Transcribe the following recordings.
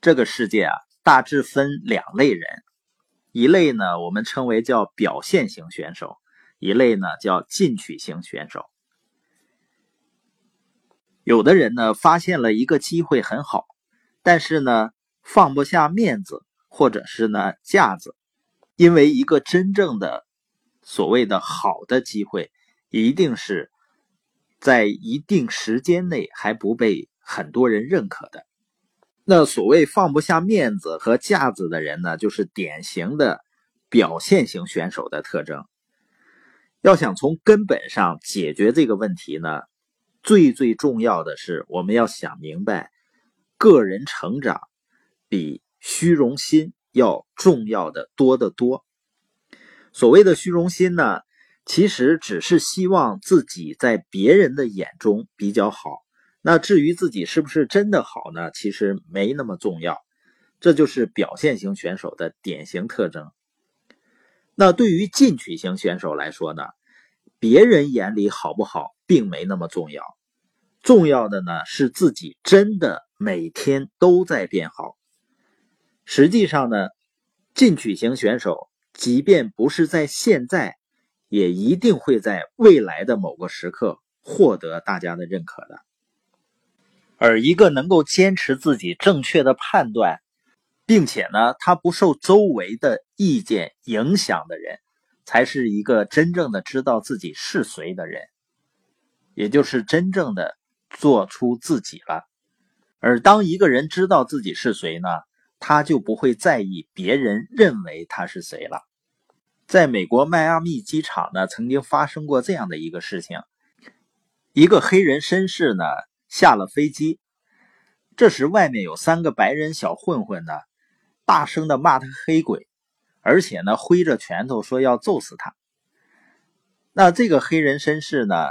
这个世界啊，大致分两类人，一类呢，我们称为叫表现型选手，一类呢叫进取型选手。有的人呢，发现了一个机会很好，但是呢，放不下面子，或者是呢架子，因为一个真正的所谓的好的机会，一定是在一定时间内还不被很多人认可的。那所谓放不下面子和架子的人呢，就是典型的表现型选手的特征。要想从根本上解决这个问题呢？最最重要的是，我们要想明白，个人成长比虚荣心要重要的多得多。所谓的虚荣心呢，其实只是希望自己在别人的眼中比较好。那至于自己是不是真的好呢？其实没那么重要。这就是表现型选手的典型特征。那对于进取型选手来说呢，别人眼里好不好？并没那么重要，重要的呢是自己真的每天都在变好。实际上呢，进取型选手即便不是在现在，也一定会在未来的某个时刻获得大家的认可的。而一个能够坚持自己正确的判断，并且呢，他不受周围的意见影响的人，才是一个真正的知道自己是谁的人。也就是真正的做出自己了，而当一个人知道自己是谁呢，他就不会在意别人认为他是谁了。在美国迈阿密机场呢，曾经发生过这样的一个事情：一个黑人绅士呢下了飞机，这时外面有三个白人小混混呢，大声的骂他黑鬼，而且呢挥着拳头说要揍死他。那这个黑人绅士呢？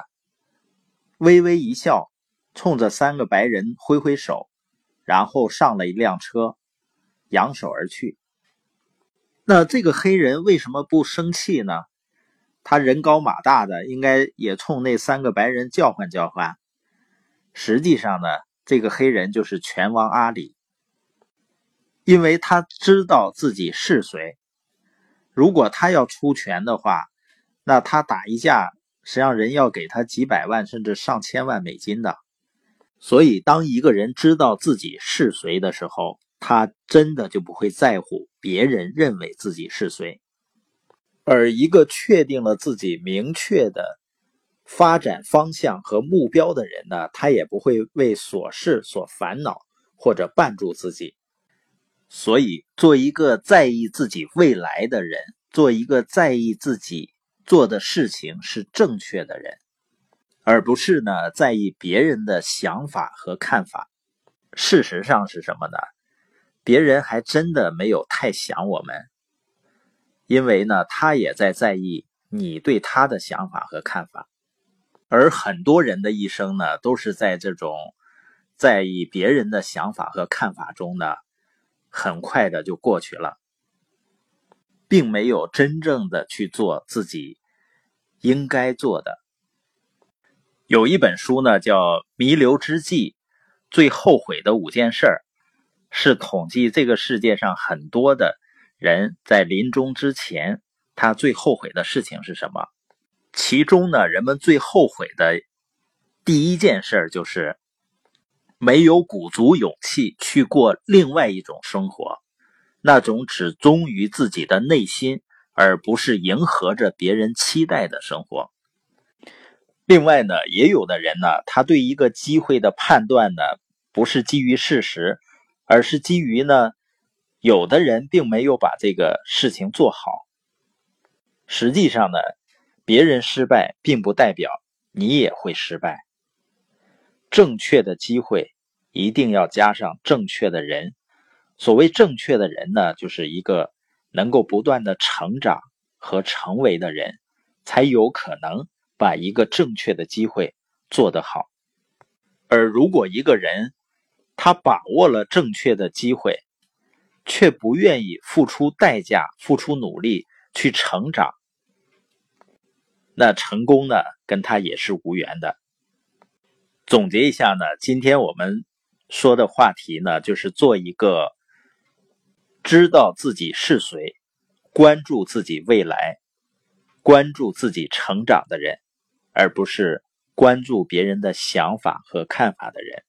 微微一笑，冲着三个白人挥挥手，然后上了一辆车，扬手而去。那这个黑人为什么不生气呢？他人高马大的，应该也冲那三个白人叫唤叫唤。实际上呢，这个黑人就是拳王阿里，因为他知道自己是谁。如果他要出拳的话，那他打一架。实际上，人要给他几百万甚至上千万美金的。所以，当一个人知道自己是谁的时候，他真的就不会在乎别人认为自己是谁。而一个确定了自己明确的发展方向和目标的人呢，他也不会为琐事所烦恼或者绊住自己。所以，做一个在意自己未来的人，做一个在意自己。做的事情是正确的人，而不是呢在意别人的想法和看法。事实上是什么呢？别人还真的没有太想我们，因为呢他也在在意你对他的想法和看法。而很多人的一生呢，都是在这种在意别人的想法和看法中呢，很快的就过去了。并没有真正的去做自己应该做的。有一本书呢，叫《弥留之际最后悔的五件事儿》，是统计这个世界上很多的人在临终之前，他最后悔的事情是什么。其中呢，人们最后悔的第一件事就是没有鼓足勇气去过另外一种生活。那种只忠于自己的内心，而不是迎合着别人期待的生活。另外呢，也有的人呢，他对一个机会的判断呢，不是基于事实，而是基于呢，有的人并没有把这个事情做好。实际上呢，别人失败并不代表你也会失败。正确的机会一定要加上正确的人。所谓正确的人呢，就是一个能够不断的成长和成为的人，才有可能把一个正确的机会做得好。而如果一个人他把握了正确的机会，却不愿意付出代价、付出努力去成长，那成功呢，跟他也是无缘的。总结一下呢，今天我们说的话题呢，就是做一个。知道自己是谁，关注自己未来，关注自己成长的人，而不是关注别人的想法和看法的人。